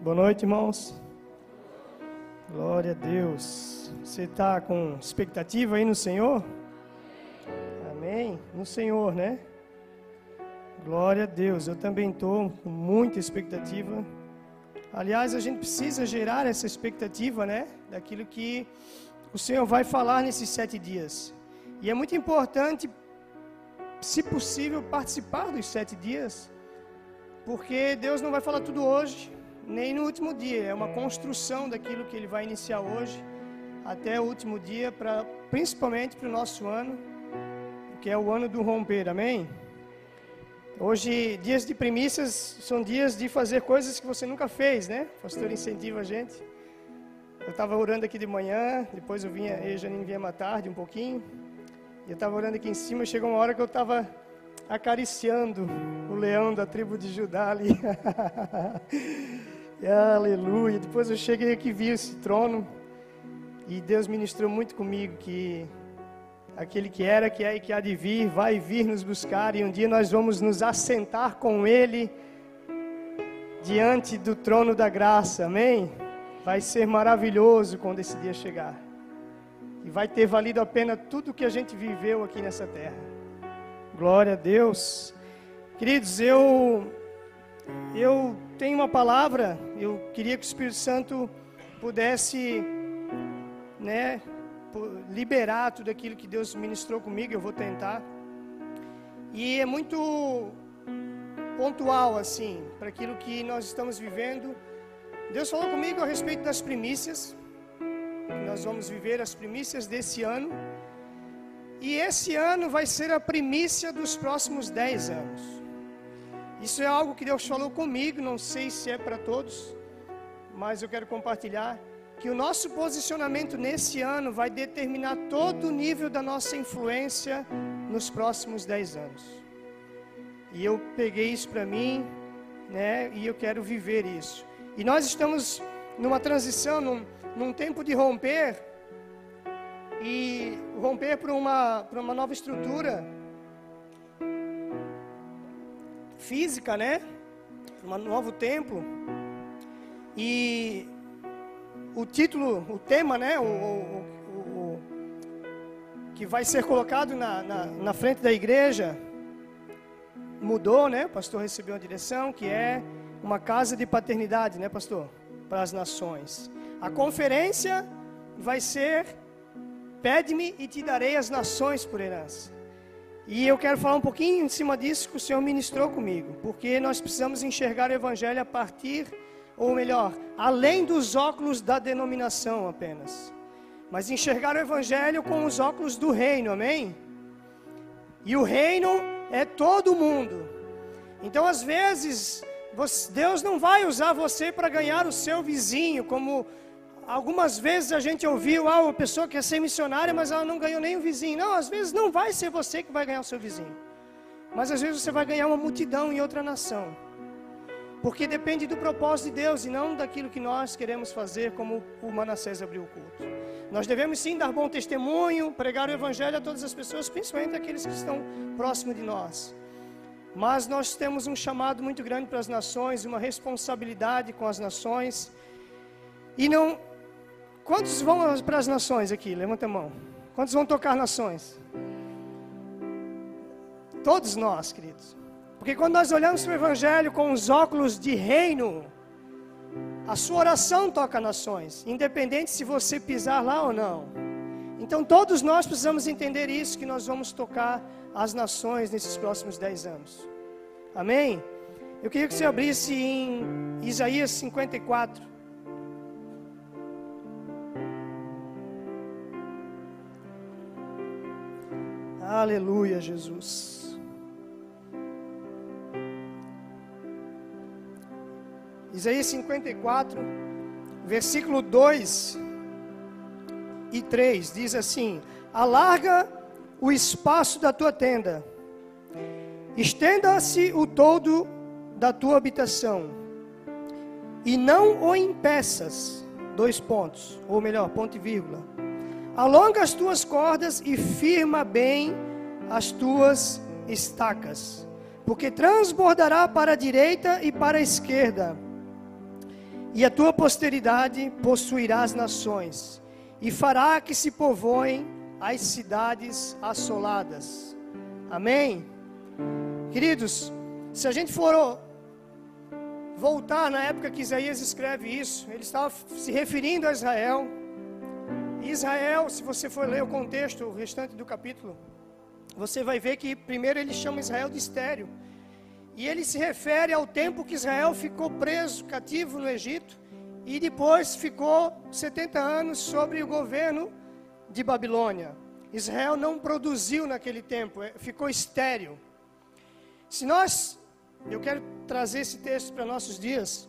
Boa noite, irmãos. Glória a Deus. Você está com expectativa aí no Senhor? Amém? No Senhor, né? Glória a Deus. Eu também estou com muita expectativa. Aliás, a gente precisa gerar essa expectativa, né? Daquilo que o Senhor vai falar nesses sete dias. E é muito importante, se possível, participar dos sete dias, porque Deus não vai falar tudo hoje nem no último dia. É uma construção daquilo que ele vai iniciar hoje até o último dia, pra, principalmente para o nosso ano, que é o ano do romper. Amém? Hoje, dias de primícias são dias de fazer coisas que você nunca fez, né? O pastor incentiva a gente. Eu estava orando aqui de manhã, depois eu vinha, eu e Janine viemos à tarde um pouquinho. E eu estava orando aqui em cima, chegou uma hora que eu estava acariciando o leão da tribo de Judá ali. Aleluia. Depois eu cheguei aqui vi esse trono e Deus ministrou muito comigo que aquele que era, que é e que há de vir, vai vir nos buscar e um dia nós vamos nos assentar com Ele diante do trono da graça. Amém? Vai ser maravilhoso quando esse dia chegar. E vai ter valido a pena tudo que a gente viveu aqui nessa terra. Glória a Deus. Queridos, eu eu tenho uma palavra, eu queria que o Espírito Santo pudesse, né, liberar tudo aquilo que Deus ministrou comigo, eu vou tentar. E é muito pontual, assim, para aquilo que nós estamos vivendo. Deus falou comigo a respeito das primícias, nós vamos viver as primícias desse ano. E esse ano vai ser a primícia dos próximos dez anos. Isso é algo que Deus falou comigo, não sei se é para todos, mas eu quero compartilhar que o nosso posicionamento nesse ano vai determinar todo o nível da nossa influência nos próximos dez anos. E eu peguei isso para mim, né? E eu quero viver isso. E nós estamos numa transição, num, num tempo de romper e romper para uma, uma nova estrutura física, né? Um novo templo. E o título, o tema, né? O, o, o que vai ser colocado na, na, na, frente da igreja mudou, né? O pastor recebeu a direção que é uma casa de paternidade, né, pastor? Para as nações. A conferência vai ser Pede-me e te darei as nações por herança. E eu quero falar um pouquinho em cima disso que o Senhor ministrou comigo, porque nós precisamos enxergar o Evangelho a partir, ou melhor, além dos óculos da denominação apenas, mas enxergar o Evangelho com os óculos do reino, amém? E o reino é todo mundo. Então, às vezes, Deus não vai usar você para ganhar o seu vizinho, como Algumas vezes a gente ouviu, ah, uma pessoa quer ser missionária, mas ela não ganhou nem o vizinho. Não, às vezes não vai ser você que vai ganhar o seu vizinho. Mas às vezes você vai ganhar uma multidão em outra nação. Porque depende do propósito de Deus e não daquilo que nós queremos fazer, como o Manassés abriu o culto. Nós devemos sim dar bom testemunho, pregar o Evangelho a todas as pessoas, principalmente aqueles que estão próximos de nós. Mas nós temos um chamado muito grande para as nações, uma responsabilidade com as nações. E não Quantos vão para as nações aqui? Levanta a mão. Quantos vão tocar nações? Todos nós, queridos. Porque quando nós olhamos para o Evangelho com os óculos de reino, a sua oração toca nações, independente se você pisar lá ou não. Então todos nós precisamos entender isso, que nós vamos tocar as nações nesses próximos dez anos. Amém? Eu queria que você abrisse em Isaías 54. Aleluia, Jesus. Isaías 54, versículo 2 e 3 diz assim: Alarga o espaço da tua tenda, estenda-se o todo da tua habitação, e não o impeças. Dois pontos, ou melhor, ponto e vírgula Alonga as tuas cordas e firma bem as tuas estacas, porque transbordará para a direita e para a esquerda, e a tua posteridade possuirá as nações, e fará que se povoem as cidades assoladas. Amém? Queridos, se a gente for voltar na época que Isaías escreve isso, ele estava se referindo a Israel. Israel, se você for ler o contexto, o restante do capítulo, você vai ver que primeiro ele chama Israel de estéreo. E ele se refere ao tempo que Israel ficou preso, cativo no Egito, e depois ficou 70 anos sobre o governo de Babilônia. Israel não produziu naquele tempo, é, ficou estéreo. Se nós, eu quero trazer esse texto para nossos dias,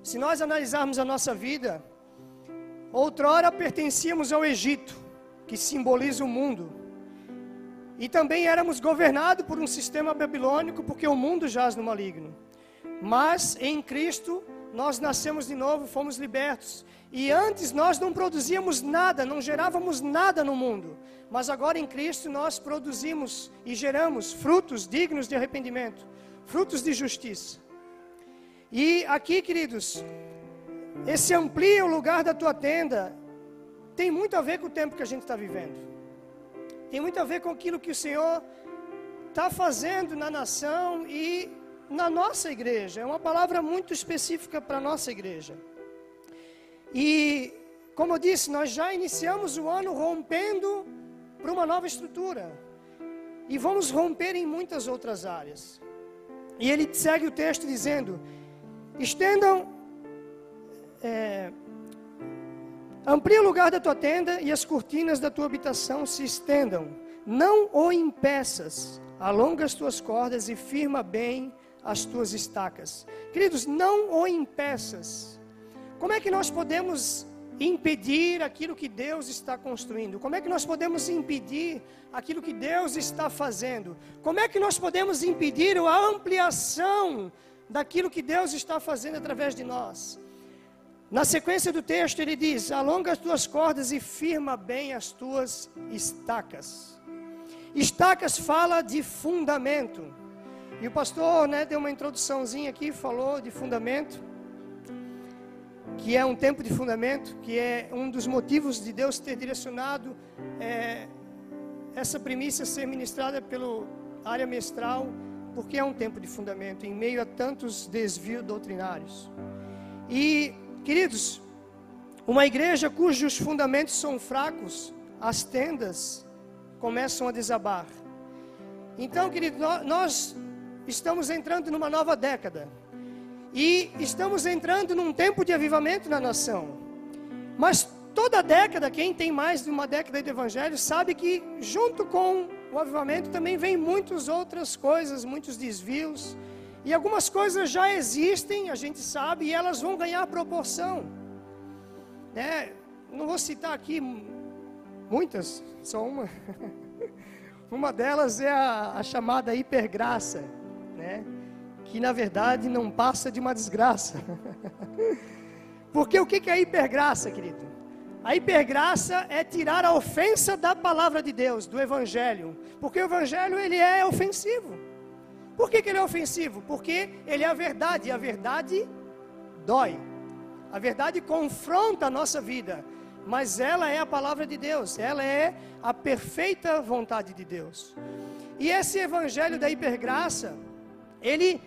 se nós analisarmos a nossa vida, outrora pertencíamos ao Egito, que simboliza o mundo. E também éramos governados por um sistema babilônico, porque o mundo jaz no maligno. Mas em Cristo nós nascemos de novo, fomos libertos. E antes nós não produzíamos nada, não gerávamos nada no mundo. Mas agora em Cristo nós produzimos e geramos frutos dignos de arrependimento, frutos de justiça. E aqui, queridos, esse amplia o lugar da tua tenda tem muito a ver com o tempo que a gente está vivendo tem muito a ver com aquilo que o Senhor está fazendo na nação e na nossa igreja. É uma palavra muito específica para a nossa igreja. E, como eu disse, nós já iniciamos o ano rompendo para uma nova estrutura. E vamos romper em muitas outras áreas. E ele segue o texto dizendo: estendam. É, Amplie o lugar da tua tenda e as cortinas da tua habitação se estendam. Não o impeças. Alonga as tuas cordas e firma bem as tuas estacas. Queridos, não o impeças. Como é que nós podemos impedir aquilo que Deus está construindo? Como é que nós podemos impedir aquilo que Deus está fazendo? Como é que nós podemos impedir a ampliação daquilo que Deus está fazendo através de nós? Na sequência do texto, ele diz: Alonga as tuas cordas e firma bem as tuas estacas. Estacas fala de fundamento. E o pastor né, deu uma introduçãozinha aqui, falou de fundamento, que é um tempo de fundamento, que é um dos motivos de Deus ter direcionado é, essa primícia ser ministrada pela área mestral, porque é um tempo de fundamento, em meio a tantos desvios doutrinários. E Queridos, uma igreja cujos fundamentos são fracos, as tendas começam a desabar. Então, querido, nós estamos entrando numa nova década. E estamos entrando num tempo de avivamento na nação. Mas toda década, quem tem mais de uma década de evangelho, sabe que junto com o avivamento também vem muitas outras coisas, muitos desvios, e algumas coisas já existem, a gente sabe, e elas vão ganhar proporção. Né? Não vou citar aqui muitas, só uma. uma delas é a, a chamada hipergraça, né? que na verdade não passa de uma desgraça. Porque o que é hipergraça, querido? A hipergraça é tirar a ofensa da palavra de Deus, do Evangelho. Porque o Evangelho ele é ofensivo. Por que, que ele é ofensivo? Porque ele é a verdade, e a verdade dói. A verdade confronta a nossa vida, mas ela é a palavra de Deus, ela é a perfeita vontade de Deus. E esse evangelho da hipergraça, ele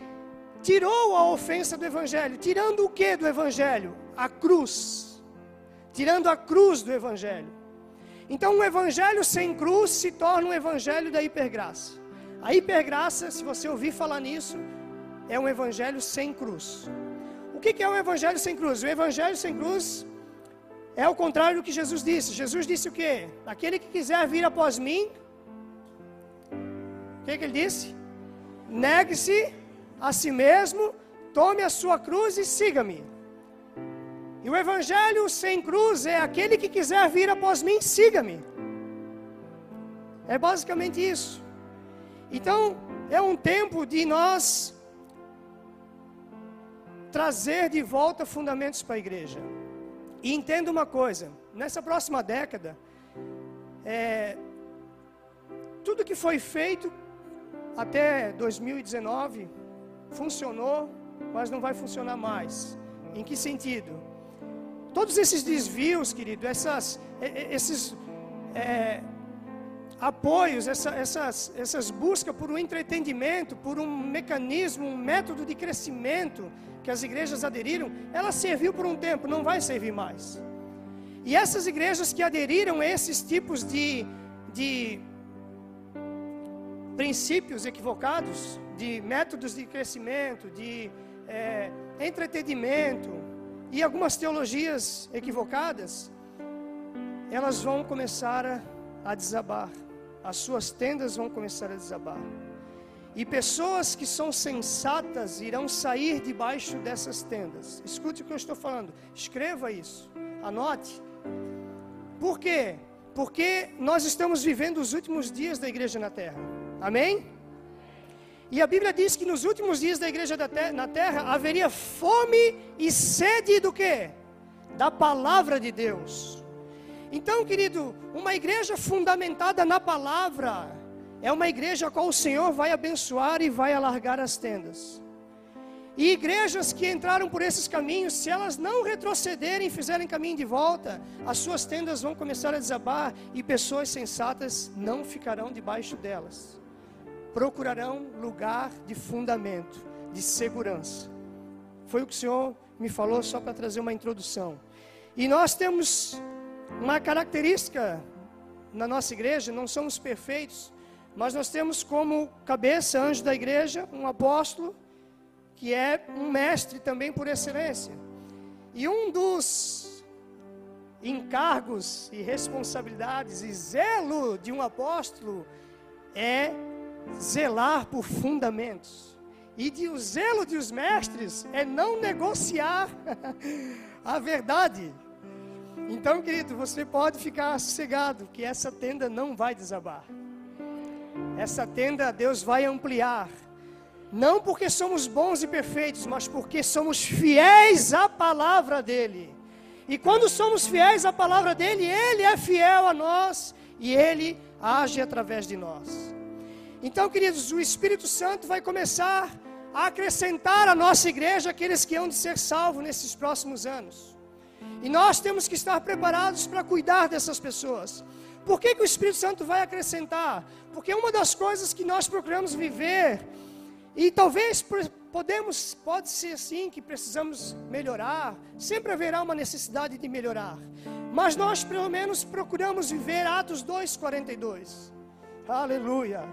tirou a ofensa do evangelho, tirando o que do evangelho? A cruz. Tirando a cruz do evangelho. Então, um evangelho sem cruz se torna um evangelho da hipergraça. A hipergraça, se você ouvir falar nisso, é um evangelho sem cruz. O que é um evangelho sem cruz? O evangelho sem cruz é o contrário do que Jesus disse. Jesus disse o quê? Aquele que quiser vir após mim, o que, que ele disse? Negue-se a si mesmo, tome a sua cruz e siga-me. E o evangelho sem cruz é aquele que quiser vir após mim, siga-me. É basicamente isso. Então, é um tempo de nós trazer de volta fundamentos para a igreja. E entenda uma coisa: nessa próxima década, é, tudo que foi feito até 2019 funcionou, mas não vai funcionar mais. Em que sentido? Todos esses desvios, querido, essas, esses é, apoios, essa, essas, essas buscas por um entretenimento, por um mecanismo, um método de crescimento que as igrejas aderiram, ela serviu por um tempo, não vai servir mais. E essas igrejas que aderiram a esses tipos de, de princípios equivocados, de métodos de crescimento, de é, entretenimento e algumas teologias equivocadas, elas vão começar a, a desabar. As suas tendas vão começar a desabar. E pessoas que são sensatas irão sair debaixo dessas tendas. Escute o que eu estou falando. Escreva isso. Anote. Por quê? Porque nós estamos vivendo os últimos dias da igreja na terra. Amém? E a Bíblia diz que nos últimos dias da igreja na terra haveria fome e sede do que? Da palavra de Deus. Então, querido, uma igreja fundamentada na palavra é uma igreja a qual o Senhor vai abençoar e vai alargar as tendas. E igrejas que entraram por esses caminhos, se elas não retrocederem e fizerem caminho de volta, as suas tendas vão começar a desabar e pessoas sensatas não ficarão debaixo delas. Procurarão lugar de fundamento, de segurança. Foi o que o Senhor me falou só para trazer uma introdução. E nós temos uma característica na nossa igreja, não somos perfeitos, mas nós temos como cabeça, anjo da igreja, um apóstolo que é um mestre também por excelência. E um dos encargos e responsabilidades e zelo de um apóstolo é zelar por fundamentos. E de, o zelo dos mestres é não negociar a verdade. Então, querido, você pode ficar sossegado que essa tenda não vai desabar. Essa tenda Deus vai ampliar não porque somos bons e perfeitos, mas porque somos fiéis à palavra dEle. E quando somos fiéis à palavra dEle, Ele é fiel a nós e Ele age através de nós. Então, queridos, o Espírito Santo vai começar a acrescentar à nossa igreja aqueles que hão de ser salvos nesses próximos anos. E nós temos que estar preparados para cuidar dessas pessoas. Por que, que o Espírito Santo vai acrescentar? Porque uma das coisas que nós procuramos viver e talvez podemos, pode ser sim que precisamos melhorar, sempre haverá uma necessidade de melhorar. Mas nós pelo menos procuramos viver Atos 2:42. Aleluia.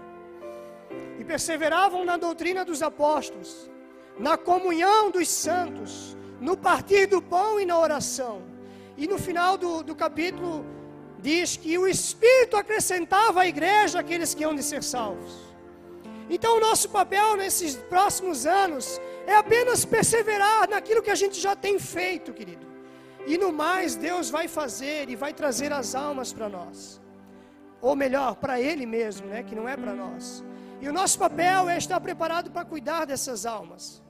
E perseveravam na doutrina dos apóstolos, na comunhão dos santos, no partir do pão e na oração. E no final do, do capítulo diz que o Espírito acrescentava à igreja aqueles que iam de ser salvos. Então, o nosso papel nesses próximos anos é apenas perseverar naquilo que a gente já tem feito, querido. E no mais, Deus vai fazer e vai trazer as almas para nós. Ou melhor, para Ele mesmo, né? Que não é para nós. E o nosso papel é estar preparado para cuidar dessas almas.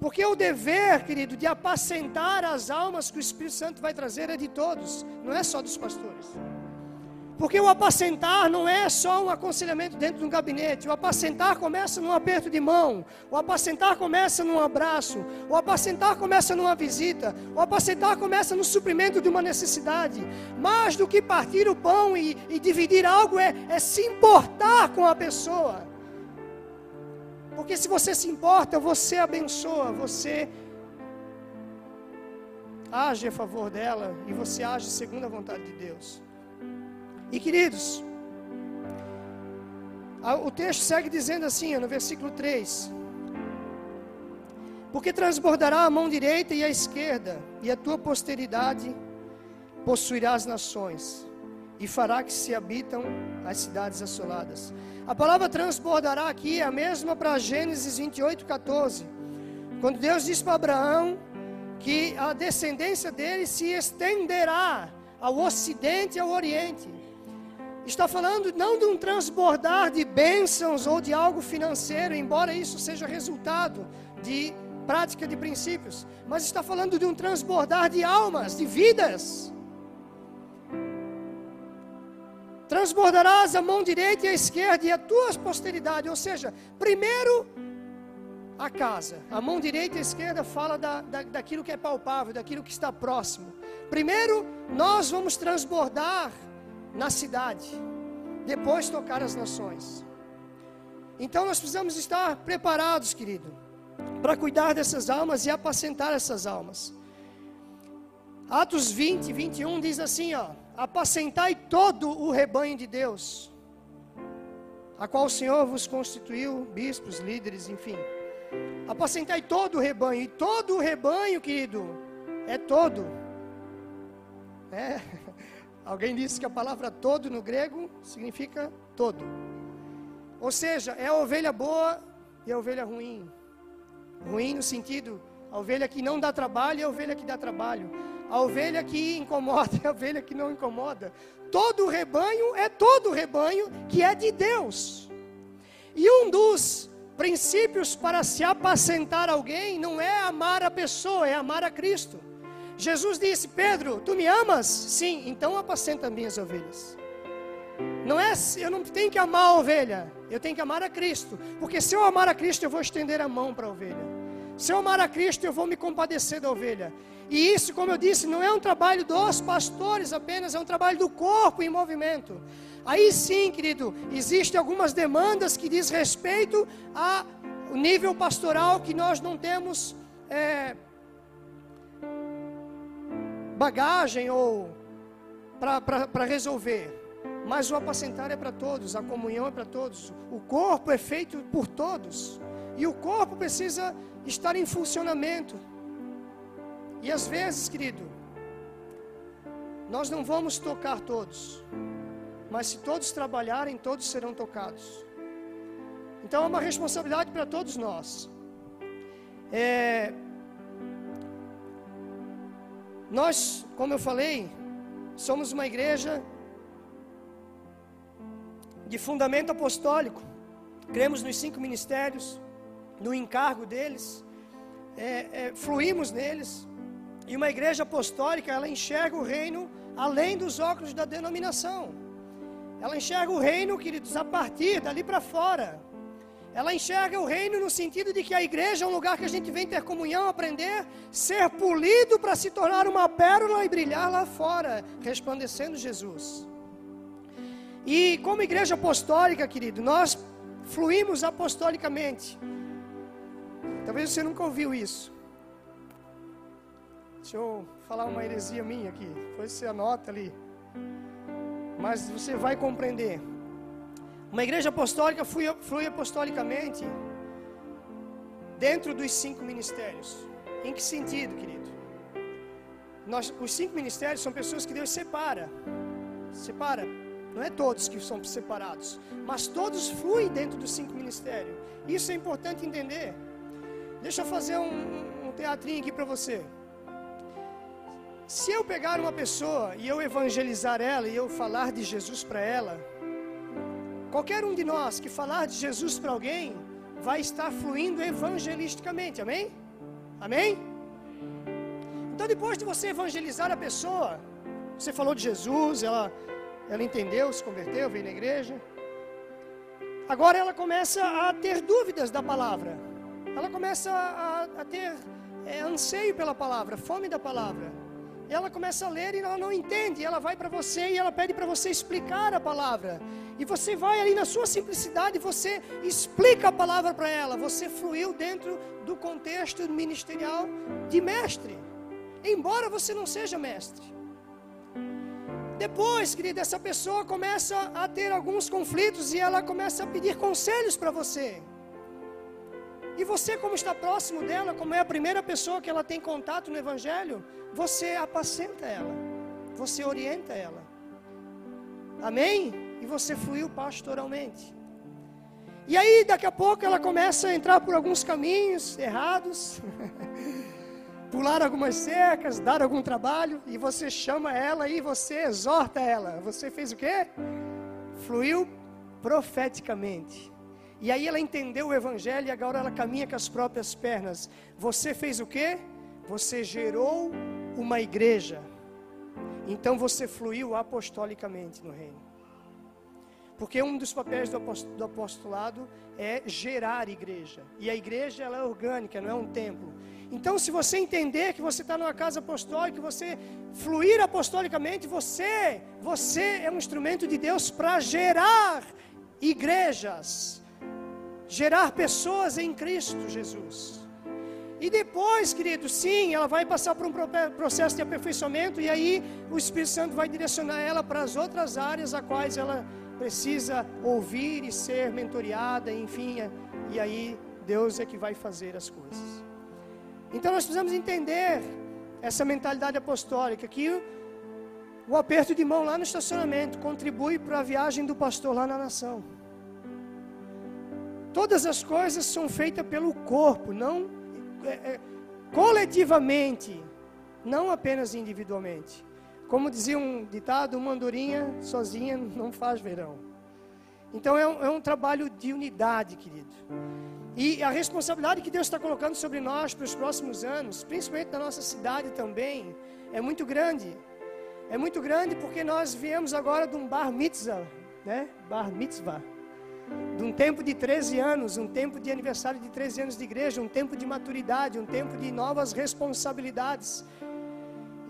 Porque o dever, querido, de apacentar as almas que o Espírito Santo vai trazer é de todos, não é só dos pastores. Porque o apacentar não é só um aconselhamento dentro de um gabinete. O apacentar começa num aperto de mão. O apacentar começa num abraço. O apacentar começa numa visita. O apacentar começa no suprimento de uma necessidade. Mais do que partir o pão e, e dividir algo, é, é se importar com a pessoa. Porque se você se importa, você abençoa, você age a favor dela e você age segundo a vontade de Deus. E queridos, o texto segue dizendo assim, no versículo 3: Porque transbordará a mão direita e a esquerda, e a tua posteridade possuirá as nações, e fará que se habitam as cidades assoladas. A palavra transbordará aqui é a mesma para Gênesis 28, 14, quando Deus diz para Abraão que a descendência dele se estenderá ao ocidente e ao oriente. Está falando não de um transbordar de bênçãos ou de algo financeiro, embora isso seja resultado de prática de princípios, mas está falando de um transbordar de almas, de vidas. Transbordarás a mão direita e a esquerda e a tua posteridade, ou seja, primeiro a casa. A mão direita e a esquerda fala da, da, daquilo que é palpável, daquilo que está próximo. Primeiro, nós vamos transbordar na cidade, depois tocar as nações. Então nós precisamos estar preparados, querido, para cuidar dessas almas e apacentar essas almas. Atos 20, 21 diz assim: ó, apacentai todo o rebanho de Deus, a qual o Senhor vos constituiu, bispos, líderes, enfim. Apacentai todo o rebanho, e todo o rebanho, querido, é todo. É. Alguém disse que a palavra todo no grego significa todo. Ou seja, é a ovelha boa e a ovelha ruim. Ruim no sentido, a ovelha que não dá trabalho e a ovelha que dá trabalho. A ovelha que incomoda a ovelha que não incomoda. Todo rebanho é todo rebanho que é de Deus. E um dos princípios para se apacentar alguém não é amar a pessoa, é amar a Cristo. Jesus disse: Pedro, tu me amas? Sim, então apacenta minhas ovelhas. Não é, eu não tenho que amar a ovelha, eu tenho que amar a Cristo, porque se eu amar a Cristo, eu vou estender a mão para a ovelha. Se eu amar a Cristo, eu vou me compadecer da ovelha. E isso, como eu disse, não é um trabalho dos pastores apenas, é um trabalho do corpo em movimento. Aí sim, querido, existem algumas demandas que diz respeito ao nível pastoral que nós não temos é, bagagem ou para resolver. Mas o apacentar é para todos, a comunhão é para todos, o corpo é feito por todos, e o corpo precisa estar em funcionamento. E às vezes, querido, nós não vamos tocar todos, mas se todos trabalharem, todos serão tocados. Então é uma responsabilidade para todos nós. É, nós, como eu falei, somos uma igreja de fundamento apostólico. Cremos nos cinco ministérios, no encargo deles, é, é, fluímos neles. E uma igreja apostólica, ela enxerga o reino além dos óculos da denominação. Ela enxerga o reino, queridos, a partir dali para fora. Ela enxerga o reino no sentido de que a igreja é um lugar que a gente vem ter comunhão, aprender, ser polido para se tornar uma pérola e brilhar lá fora, resplandecendo Jesus. E como igreja apostólica, querido, nós fluímos apostolicamente. Talvez você nunca ouviu isso. Deixa eu falar uma heresia minha aqui. Depois você anota ali. Mas você vai compreender. Uma igreja apostólica flui, apostolicamente dentro dos cinco ministérios. Em que sentido, querido? Nós, os cinco ministérios são pessoas que Deus separa. Separa. Não é todos que são separados, mas todos fluem dentro dos cinco ministérios. Isso é importante entender. Deixa eu fazer um, um teatrinho aqui para você. Se eu pegar uma pessoa e eu evangelizar ela e eu falar de Jesus para ela, Qualquer um de nós que falar de Jesus para alguém vai estar fluindo evangelisticamente, amém? Amém? Então, depois de você evangelizar a pessoa, você falou de Jesus, ela, ela entendeu, se converteu, veio na igreja. Agora ela começa a ter dúvidas da palavra, ela começa a, a ter é, anseio pela palavra, fome da palavra ela começa a ler e ela não entende, ela vai para você e ela pede para você explicar a palavra. E você vai ali na sua simplicidade, você explica a palavra para ela. Você fluiu dentro do contexto ministerial de mestre, embora você não seja mestre. Depois, querida, essa pessoa começa a ter alguns conflitos e ela começa a pedir conselhos para você. E você, como está próximo dela, como é a primeira pessoa que ela tem contato no Evangelho, você apacenta ela, você orienta ela. Amém? E você fluiu pastoralmente. E aí, daqui a pouco, ela começa a entrar por alguns caminhos errados, pular algumas cercas, dar algum trabalho, e você chama ela e você exorta ela. Você fez o quê? Fluiu profeticamente. E aí ela entendeu o evangelho e agora ela caminha com as próprias pernas. Você fez o quê? Você gerou uma igreja. Então você fluiu apostolicamente no reino. Porque um dos papéis do apostolado é gerar igreja. E a igreja ela é orgânica, não é um templo. Então, se você entender que você está numa casa apostólica, você fluir apostolicamente, você, você é um instrumento de Deus para gerar igrejas, gerar pessoas em Cristo Jesus. E depois, querido, sim, ela vai passar por um processo de aperfeiçoamento e aí o Espírito Santo vai direcionar ela para as outras áreas a quais ela precisa ouvir e ser mentoreada, enfim, e aí Deus é que vai fazer as coisas. Então nós precisamos entender essa mentalidade apostólica que o aperto de mão lá no estacionamento contribui para a viagem do pastor lá na nação. Todas as coisas são feitas pelo corpo, não é, é, coletivamente, não apenas individualmente. Como dizia um ditado, uma andorinha sozinha não faz verão. Então é um, é um trabalho de unidade, querido. E a responsabilidade que Deus está colocando sobre nós para os próximos anos, principalmente na nossa cidade também, é muito grande. É muito grande porque nós viemos agora de um bar mitzvah, né? Bar mitzvah. De um tempo de 13 anos, um tempo de aniversário de 13 anos de igreja, um tempo de maturidade, um tempo de novas responsabilidades.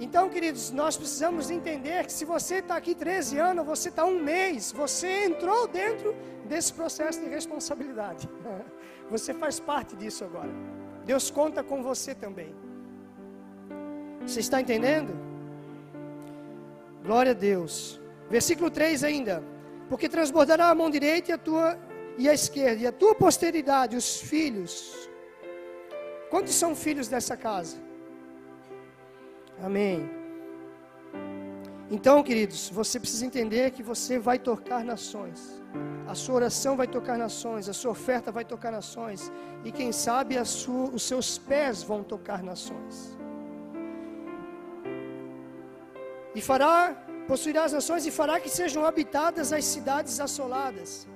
Então, queridos, nós precisamos entender que se você está aqui 13 anos, você está um mês, você entrou dentro desse processo de responsabilidade. Você faz parte disso agora. Deus conta com você também. Você está entendendo? Glória a Deus. Versículo 3 ainda. Porque transbordará a mão direita e a tua e a esquerda, e a tua posteridade, os filhos. Quantos são filhos dessa casa? Amém. Então, queridos, você precisa entender que você vai tocar nações. A sua oração vai tocar nações, a sua oferta vai tocar nações, e quem sabe sua, os seus pés vão tocar nações. E fará, possuirá as nações e fará que sejam habitadas as cidades assoladas.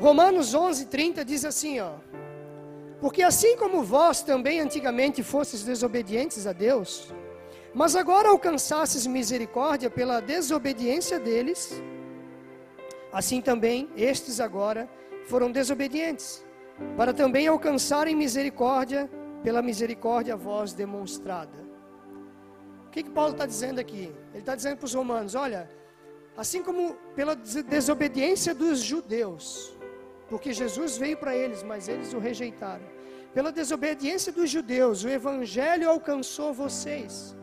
Romanos 11:30 diz assim, ó: Porque assim como vós também antigamente fostes desobedientes a Deus, mas agora alcançastes misericórdia pela desobediência deles, assim também estes agora foram desobedientes, para também alcançarem misericórdia pela misericórdia a vós demonstrada. Que, que Paulo está dizendo aqui? Ele está dizendo para os romanos: olha, assim como pela desobediência dos judeus, porque Jesus veio para eles, mas eles o rejeitaram. Pela desobediência dos judeus, o evangelho alcançou vocês.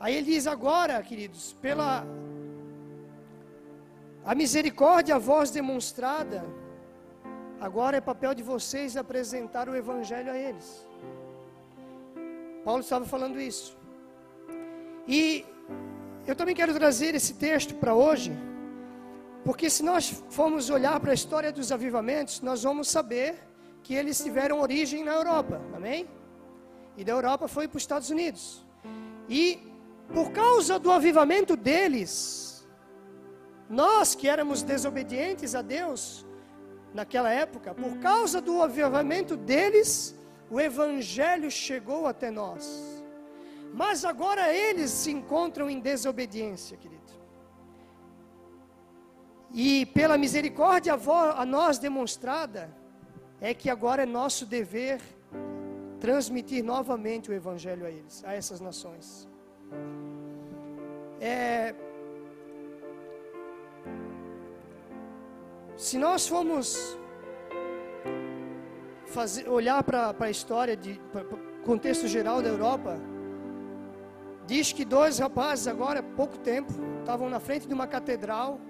Aí ele diz agora, queridos, pela a misericórdia a vós demonstrada, agora é papel de vocês apresentar o evangelho a eles. Paulo estava falando isso. E eu também quero trazer esse texto para hoje, porque se nós formos olhar para a história dos avivamentos, nós vamos saber que eles tiveram origem na Europa, amém? E da Europa foi para os Estados Unidos. E por causa do avivamento deles, nós que éramos desobedientes a Deus naquela época, por causa do avivamento deles, o evangelho chegou até nós. Mas agora eles se encontram em desobediência, querido. E pela misericórdia a nós demonstrada, é que agora é nosso dever transmitir novamente o evangelho a eles, a essas nações. É, se nós formos fazer, olhar para a história, de contexto geral da Europa, diz que dois rapazes, agora há pouco tempo, estavam na frente de uma catedral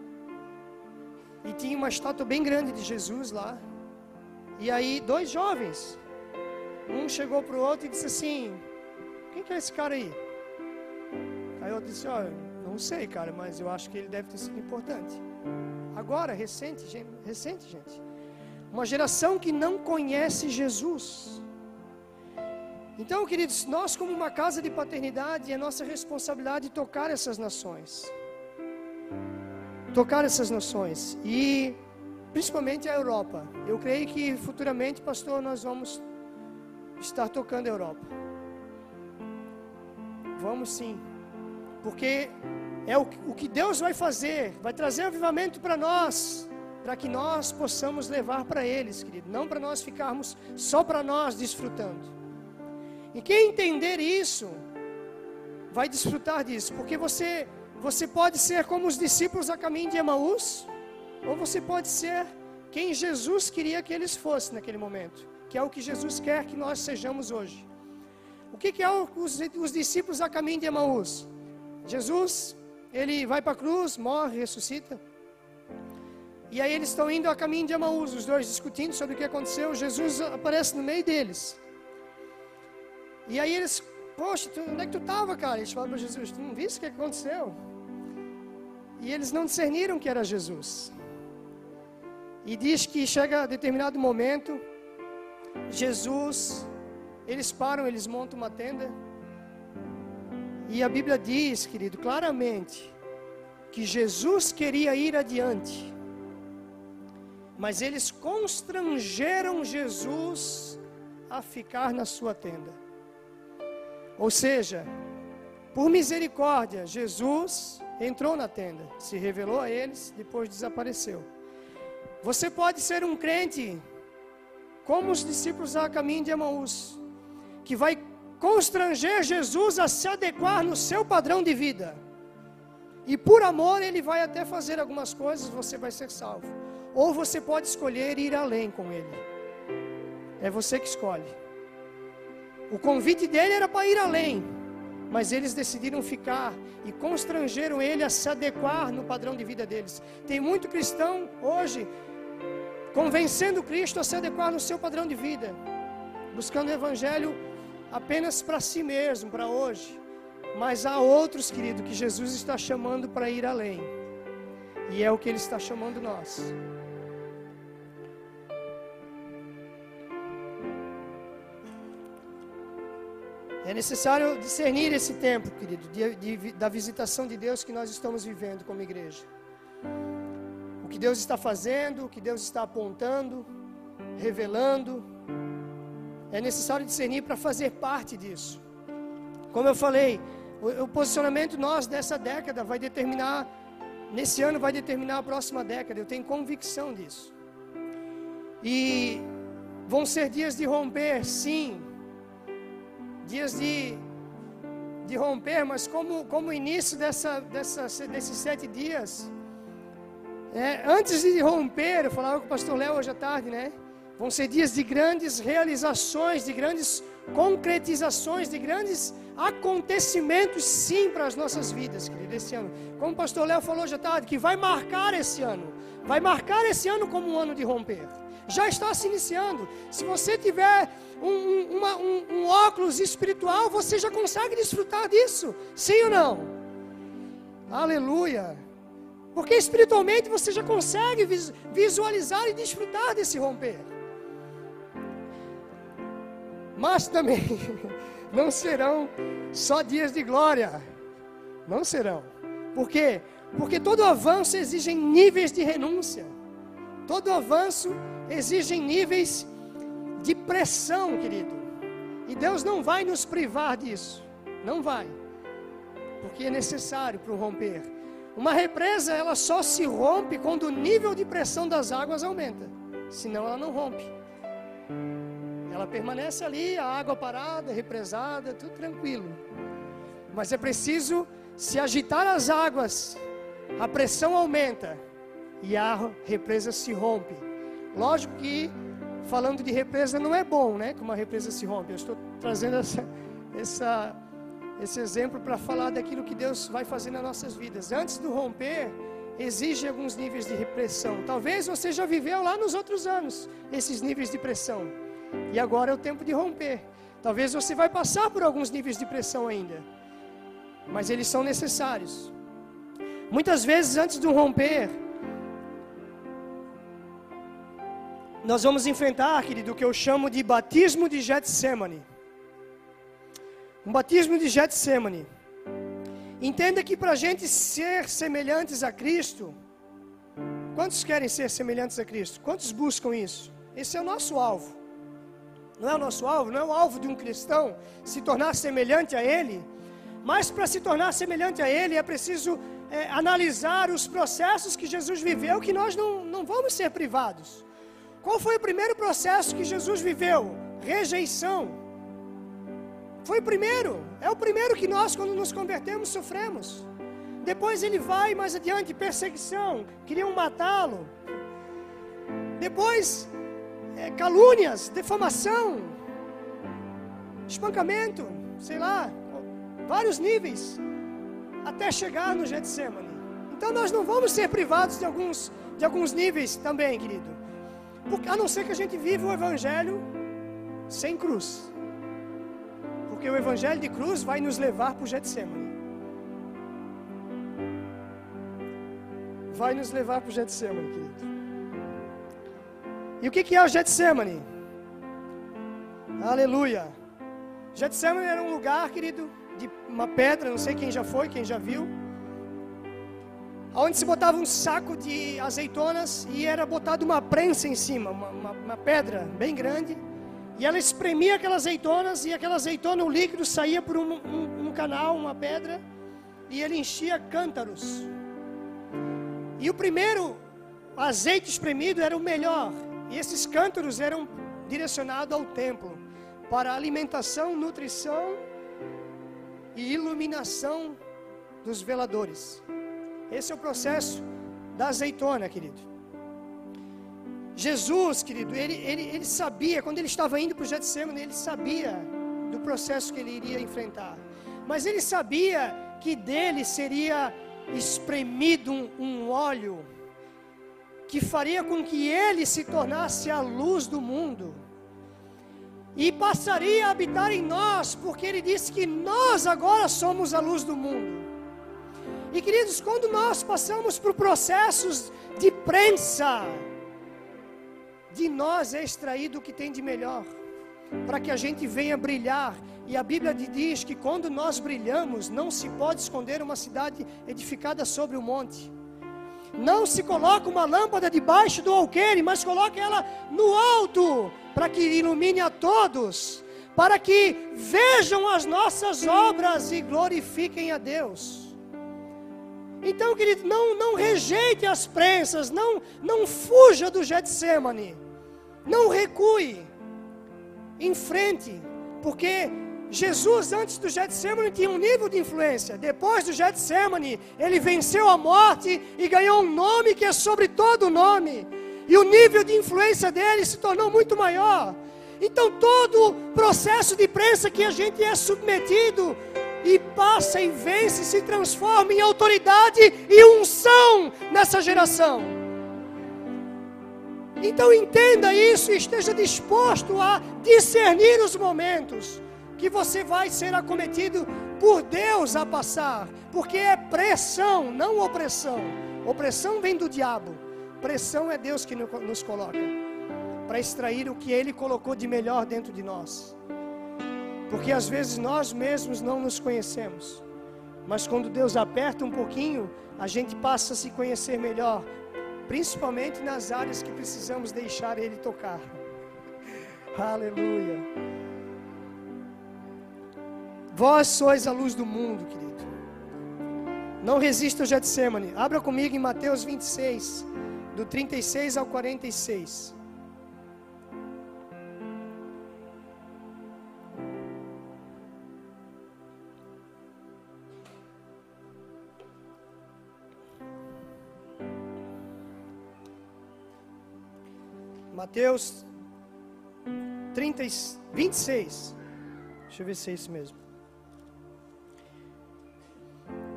e tinha uma estátua bem grande de Jesus lá. E aí, dois jovens, um chegou para o outro e disse assim: Quem que é esse cara aí? Aí eu disse, ó, não sei, cara, mas eu acho que ele deve ter sido importante. Agora, recente, gente, recente, gente. Uma geração que não conhece Jesus. Então, queridos, nós como uma casa de paternidade, é nossa responsabilidade tocar essas nações. Tocar essas nações. E principalmente a Europa. Eu creio que futuramente, pastor, nós vamos estar tocando a Europa. Vamos sim. Porque é o, que Deus vai fazer, vai trazer avivamento para nós, para que nós possamos levar para eles, querido, não para nós ficarmos só para nós desfrutando. E quem entender isso, vai desfrutar disso, porque você, você pode ser como os discípulos a caminho de Emaús, ou você pode ser quem Jesus queria que eles fossem naquele momento, que é o que Jesus quer que nós sejamos hoje. O que, que é os, os discípulos a caminho de Emaús? Jesus, ele vai para a cruz, morre, ressuscita. E aí eles estão indo a caminho de Emaús, os dois discutindo sobre o que aconteceu. Jesus aparece no meio deles. E aí eles, poxa, tu, onde é que tu estava, cara? Eles falam para Jesus, tu não viste o que aconteceu? E eles não discerniram que era Jesus. E diz que chega a determinado momento, Jesus, eles param, eles montam uma tenda. E a Bíblia diz, querido, claramente, que Jesus queria ir adiante. Mas eles constrangeram Jesus a ficar na sua tenda. Ou seja, por misericórdia, Jesus entrou na tenda, se revelou a eles, depois desapareceu. Você pode ser um crente, como os discípulos a caminho de Emaús, que vai constranger Jesus a se adequar no seu padrão de vida. E por amor ele vai até fazer algumas coisas, você vai ser salvo. Ou você pode escolher ir além com ele. É você que escolhe. O convite dele era para ir além, mas eles decidiram ficar e constrangeram ele a se adequar no padrão de vida deles. Tem muito cristão hoje convencendo Cristo a se adequar no seu padrão de vida, buscando o evangelho apenas para si mesmo, para hoje. Mas há outros, querido, que Jesus está chamando para ir além. E é o que ele está chamando nós. É necessário discernir esse tempo, querido, de, de, da visitação de Deus que nós estamos vivendo como igreja. O que Deus está fazendo, o que Deus está apontando, revelando. É necessário discernir para fazer parte disso. Como eu falei, o, o posicionamento nós dessa década vai determinar, nesse ano vai determinar a próxima década. Eu tenho convicção disso. E vão ser dias de romper, sim, dias de, de romper, mas como, como início dessa, dessa, desses sete dias, é, antes de romper, eu falava com o pastor Léo hoje à tarde, né? Vão ser dias de grandes realizações, de grandes concretizações, de grandes acontecimentos, sim, para as nossas vidas, querido, esse ano. Como o pastor Léo falou hoje à tarde, que vai marcar esse ano, vai marcar esse ano como um ano de romper. Já está se iniciando. Se você tiver um, uma, um, um óculos espiritual, você já consegue desfrutar disso. Sim ou não? Aleluia. Porque espiritualmente você já consegue visualizar e desfrutar desse romper. Mas também não serão só dias de glória. Não serão. Por quê? Porque todo avanço exige níveis de renúncia. Todo avanço exige níveis de pressão, querido. E Deus não vai nos privar disso. Não vai. Porque é necessário para o romper. Uma represa, ela só se rompe quando o nível de pressão das águas aumenta. Senão ela não rompe. Ela permanece ali, a água parada, represada, tudo tranquilo. Mas é preciso se agitar as águas, a pressão aumenta e a represa se rompe. Lógico que falando de represa não é bom, né? Que uma represa se rompe. Eu estou trazendo essa, essa, esse exemplo para falar daquilo que Deus vai fazer nas nossas vidas. Antes do romper, exige alguns níveis de repressão. Talvez você já viveu lá nos outros anos esses níveis de pressão. E agora é o tempo de romper. Talvez você vai passar por alguns níveis de pressão ainda. Mas eles são necessários. Muitas vezes antes do romper, nós vamos enfrentar, querido, o que eu chamo de batismo de Getsemane. Um batismo de Getsemane. Entenda que para a gente ser semelhantes a Cristo, quantos querem ser semelhantes a Cristo? Quantos buscam isso? Esse é o nosso alvo. Não é o nosso alvo, não é o alvo de um cristão se tornar semelhante a Ele. Mas para se tornar semelhante a Ele é preciso é, analisar os processos que Jesus viveu, que nós não, não vamos ser privados. Qual foi o primeiro processo que Jesus viveu? Rejeição. Foi o primeiro. É o primeiro que nós, quando nos convertemos, sofremos. Depois ele vai mais adiante, perseguição. Queriam matá-lo. Depois, é, calúnias, defamação, espancamento, sei lá, vários níveis, até chegar no Getsemane. Então nós não vamos ser privados de alguns, de alguns níveis também, querido. Porque, a não ser que a gente viva o Evangelho sem cruz. Porque o Evangelho de cruz vai nos levar para o Getsemane. Vai nos levar para o Getsemane, querido. E o que, que é o Getsemane? Aleluia. Getsemane era um lugar, querido, de uma pedra, não sei quem já foi, quem já viu, onde se botava um saco de azeitonas e era botado uma prensa em cima, uma, uma, uma pedra bem grande, e ela espremia aquelas azeitonas e aquela azeitona, o líquido saía por um, um, um canal, uma pedra, e ele enchia cântaros. E o primeiro azeite espremido era o melhor, e esses cântaros eram direcionados ao templo para alimentação, nutrição e iluminação dos veladores. Esse é o processo da azeitona, querido. Jesus, querido, ele, ele, ele sabia, quando ele estava indo para o Getsemane, ele sabia do processo que ele iria enfrentar. Mas ele sabia que dele seria espremido um, um óleo que faria com que ele se tornasse a luz do mundo e passaria a habitar em nós, porque ele disse que nós agora somos a luz do mundo. E queridos, quando nós passamos por processos de prensa, de nós é extraído o que tem de melhor, para que a gente venha brilhar. E a Bíblia diz que quando nós brilhamos, não se pode esconder uma cidade edificada sobre o monte. Não se coloca uma lâmpada debaixo do alqueire, mas coloca ela no alto, para que ilumine a todos, para que vejam as nossas obras e glorifiquem a Deus. Então, querido, não, não rejeite as prensas, não, não fuja do Getsemane, não recue, enfrente, porque Jesus, antes do Getsemane, tinha um nível de influência. Depois do Getsemane, ele venceu a morte e ganhou um nome que é sobre todo nome. E o nível de influência dele se tornou muito maior. Então, todo processo de prensa que a gente é submetido e passa e vence, se transforma em autoridade e unção nessa geração. Então, entenda isso e esteja disposto a discernir os momentos que você vai ser acometido por Deus a passar, porque é pressão, não opressão. Opressão vem do diabo, pressão é Deus que nos coloca para extrair o que Ele colocou de melhor dentro de nós. Porque às vezes nós mesmos não nos conhecemos, mas quando Deus aperta um pouquinho, a gente passa a se conhecer melhor, principalmente nas áreas que precisamos deixar Ele tocar. Aleluia. Vós sois a luz do mundo, querido. Não resista ao Getsemane. Abra comigo em Mateus 26, do 36 ao 46. Mateus 30, 26. Deixa eu ver se é isso mesmo.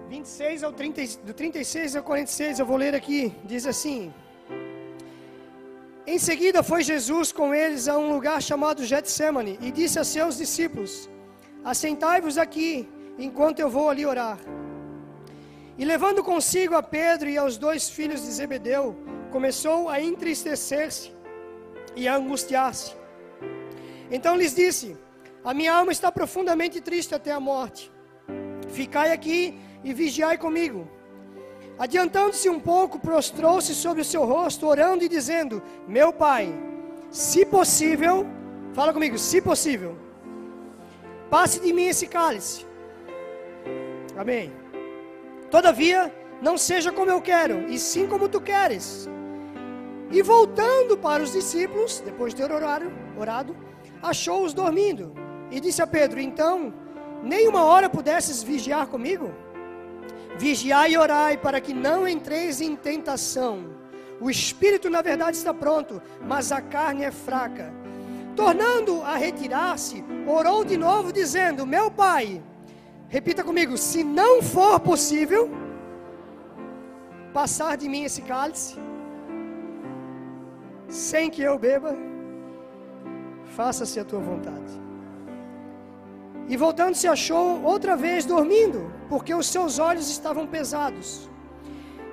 26 ao 30, do 36 ao 46, eu vou ler aqui, diz assim: Em seguida foi Jesus com eles a um lugar chamado Getsemane e disse a seus discípulos: Assentai-vos aqui, enquanto eu vou ali orar. E levando consigo a Pedro e aos dois filhos de Zebedeu, começou a entristecer-se e a angustiar-se. Então lhes disse: A minha alma está profundamente triste até a morte. Ficai aqui e vigiai comigo. Adiantando-se um pouco, prostrou-se sobre o seu rosto, orando e dizendo: Meu pai, se possível, fala comigo, se possível, passe de mim esse cálice. Amém. Todavia, não seja como eu quero, e sim como tu queres. E voltando para os discípulos, depois de ter orado, orado achou-os dormindo. E disse a Pedro: Então, nem uma hora pudesses vigiar comigo? Vigiai e orai para que não entreis em tentação. O espírito, na verdade, está pronto, mas a carne é fraca. Tornando a retirar-se, orou de novo, dizendo: Meu pai, repita comigo, se não for possível passar de mim esse cálice, sem que eu beba, faça-se a tua vontade. E voltando se achou outra vez dormindo, porque os seus olhos estavam pesados.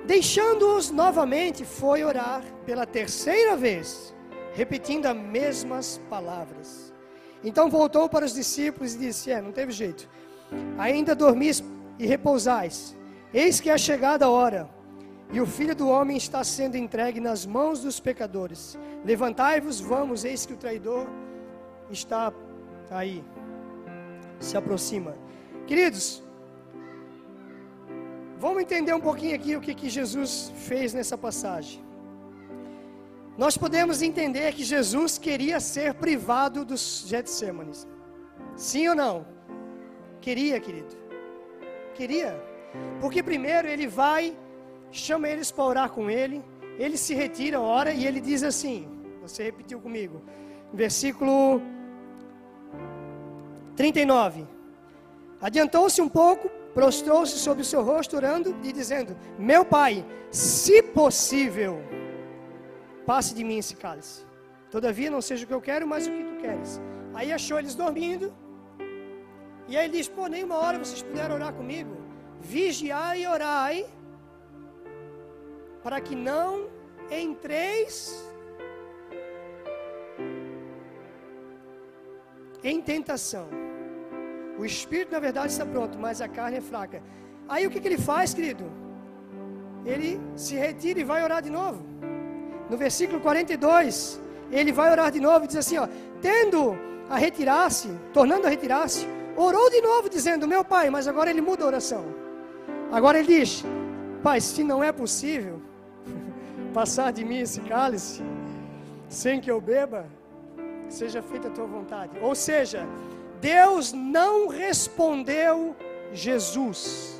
Deixando-os novamente, foi orar pela terceira vez, repetindo as mesmas palavras. Então voltou para os discípulos e disse: É, não teve jeito. Ainda dormis e repousais. Eis que é chegada a hora, e o filho do homem está sendo entregue nas mãos dos pecadores. Levantai-vos, vamos, eis que o traidor está aí, se aproxima. Queridos, vamos entender um pouquinho aqui o que, que Jesus fez nessa passagem. Nós podemos entender que Jesus queria ser privado dos Getsêmanes. Sim ou não? Queria, querido. Queria. Porque primeiro ele vai, chama eles para orar com ele, ele se retira, ora e ele diz assim: Você repetiu comigo. Versículo 39. Adiantou-se um pouco, prostrou-se sobre o seu rosto, orando e dizendo: Meu pai, se possível, passe de mim esse cálice. Todavia, não seja o que eu quero, mas o que tu queres. Aí achou eles dormindo. E aí ele diz: Pô, nenhuma hora vocês puderam orar comigo. Vigiai e orai, para que não entreis em tentação. O espírito, na verdade, está pronto, mas a carne é fraca. Aí o que, que ele faz, querido? Ele se retira e vai orar de novo. No versículo 42, ele vai orar de novo e diz assim: ó, tendo a retirar-se, tornando a retirar-se, orou de novo, dizendo: Meu pai, mas agora ele muda a oração. Agora ele diz: Pai, se não é possível passar de mim esse cálice, sem que eu beba, seja feita a tua vontade. Ou seja, Deus não respondeu Jesus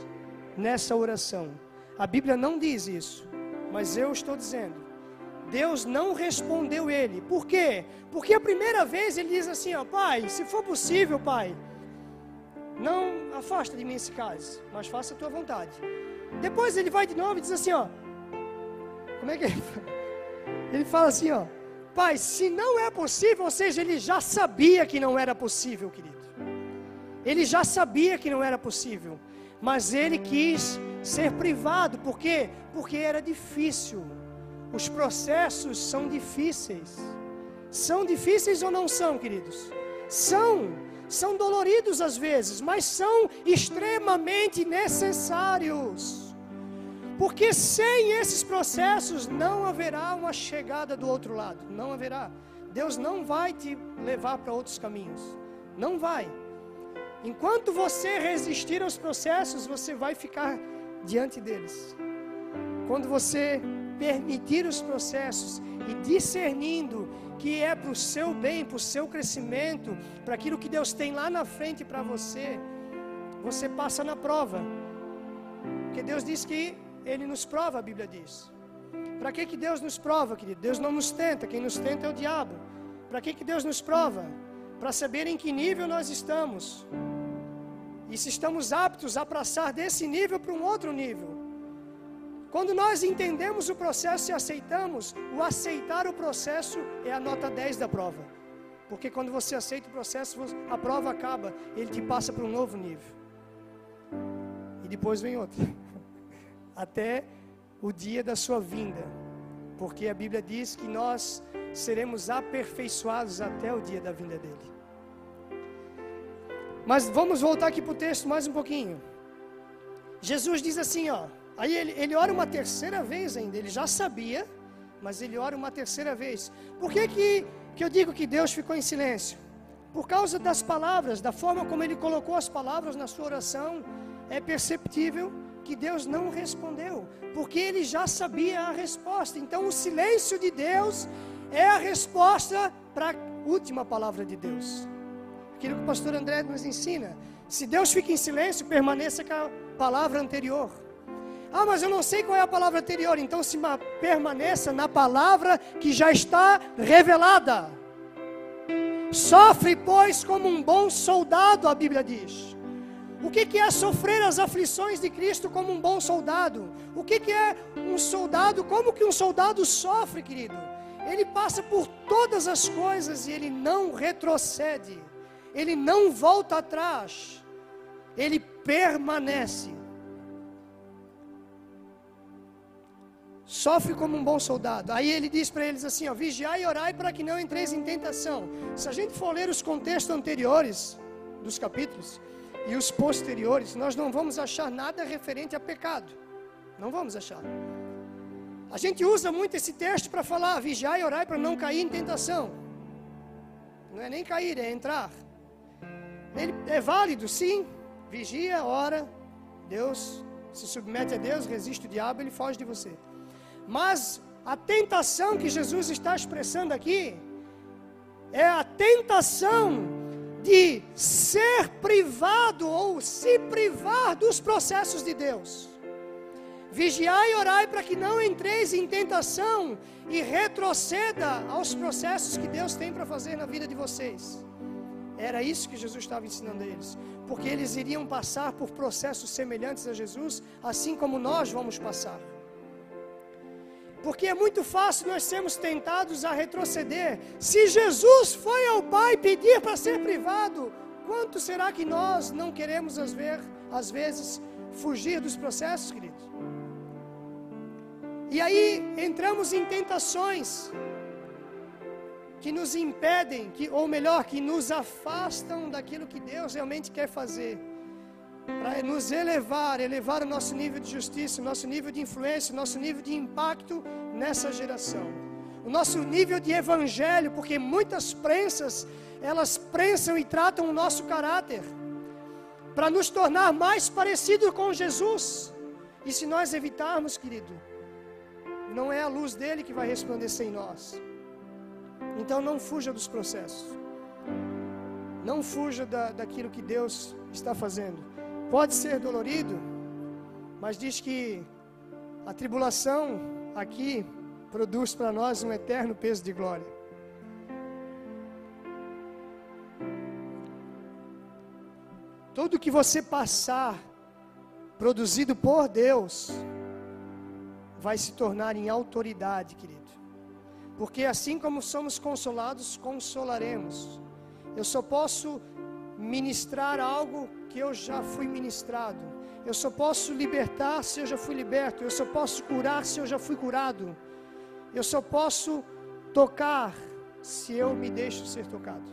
nessa oração. A Bíblia não diz isso, mas eu estou dizendo. Deus não respondeu ele. Por quê? Porque a primeira vez ele diz assim, ó, pai, se for possível, pai, não afasta de mim esse caso, mas faça a tua vontade. Depois ele vai de novo e diz assim, ó, como é que ele fala? Ele fala assim, ó, Pai, se não é possível, ou seja, ele já sabia que não era possível, querido. Ele já sabia que não era possível, mas ele quis ser privado, por quê? Porque era difícil. Os processos são difíceis. São difíceis ou não são, queridos? São. São doloridos às vezes, mas são extremamente necessários. Porque sem esses processos não haverá uma chegada do outro lado. Não haverá. Deus não vai te levar para outros caminhos. Não vai. Enquanto você resistir aos processos, você vai ficar diante deles. Quando você permitir os processos e discernindo que é para o seu bem, para o seu crescimento, para aquilo que Deus tem lá na frente para você, você passa na prova. Porque Deus diz que ele nos prova, a Bíblia diz. Para que, que Deus nos prova, querido? Deus não nos tenta, quem nos tenta é o diabo. Para que, que Deus nos prova? Para saber em que nível nós estamos. E se estamos aptos a passar desse nível para um outro nível. Quando nós entendemos o processo e aceitamos, o aceitar o processo é a nota 10 da prova. Porque quando você aceita o processo, a prova acaba, ele te passa para um novo nível. E depois vem outro até o dia da sua vinda, porque a Bíblia diz que nós seremos aperfeiçoados até o dia da vinda dele. Mas vamos voltar aqui para o texto mais um pouquinho. Jesus diz assim, ó. Aí ele, ele ora uma terceira vez ainda. Ele já sabia, mas ele ora uma terceira vez. Por que, que, que eu digo que Deus ficou em silêncio? Por causa das palavras, da forma como ele colocou as palavras na sua oração é perceptível que Deus não respondeu, porque ele já sabia a resposta. Então, o silêncio de Deus é a resposta para a última palavra de Deus. Aquilo que o pastor André nos ensina. Se Deus fica em silêncio, permaneça com a palavra anterior. Ah, mas eu não sei qual é a palavra anterior. Então, se permaneça na palavra que já está revelada. Sofre, pois, como um bom soldado, a Bíblia diz. O que, é sofrer as aflições de Cristo como um bom soldado? O que, que é um soldado? Como que um soldado sofre, querido? Ele passa por todas as coisas e ele não retrocede, ele não volta atrás, ele permanece. Sofre como um bom soldado. Aí ele diz para eles assim: ó, vigiai e orai para que não entreis em tentação. Se a gente for ler os contextos anteriores dos capítulos, e os posteriores, nós não vamos achar nada referente a pecado. Não vamos achar. A gente usa muito esse texto para falar, vigiar e orar para não cair em tentação. Não é nem cair, é entrar. Ele é válido, sim. Vigia, ora, Deus se submete a Deus, resiste o diabo, ele foge de você. Mas a tentação que Jesus está expressando aqui é a tentação de ser privado ou se privar dos processos de Deus. Vigiai e orai para que não entreis em tentação e retroceda aos processos que Deus tem para fazer na vida de vocês. Era isso que Jesus estava ensinando a eles, porque eles iriam passar por processos semelhantes a Jesus, assim como nós vamos passar. Porque é muito fácil nós sermos tentados a retroceder. Se Jesus foi ao Pai pedir para ser privado, quanto será que nós não queremos, às, ver, às vezes, fugir dos processos, queridos? E aí entramos em tentações que nos impedem, que, ou melhor, que nos afastam daquilo que Deus realmente quer fazer para nos elevar, elevar o nosso nível de justiça, o nosso nível de influência, o nosso nível de impacto nessa geração. O nosso nível de evangelho, porque muitas prensas, elas prensam e tratam o nosso caráter para nos tornar mais parecidos com Jesus. E se nós evitarmos, querido, não é a luz dele que vai resplandecer em nós. Então não fuja dos processos. Não fuja da, daquilo que Deus está fazendo. Pode ser dolorido, mas diz que a tribulação aqui produz para nós um eterno peso de glória. Tudo que você passar, produzido por Deus, vai se tornar em autoridade, querido. Porque assim como somos consolados, consolaremos. Eu só posso ministrar algo que eu já fui ministrado. Eu só posso libertar se eu já fui liberto. Eu só posso curar se eu já fui curado. Eu só posso tocar se eu me deixo ser tocado.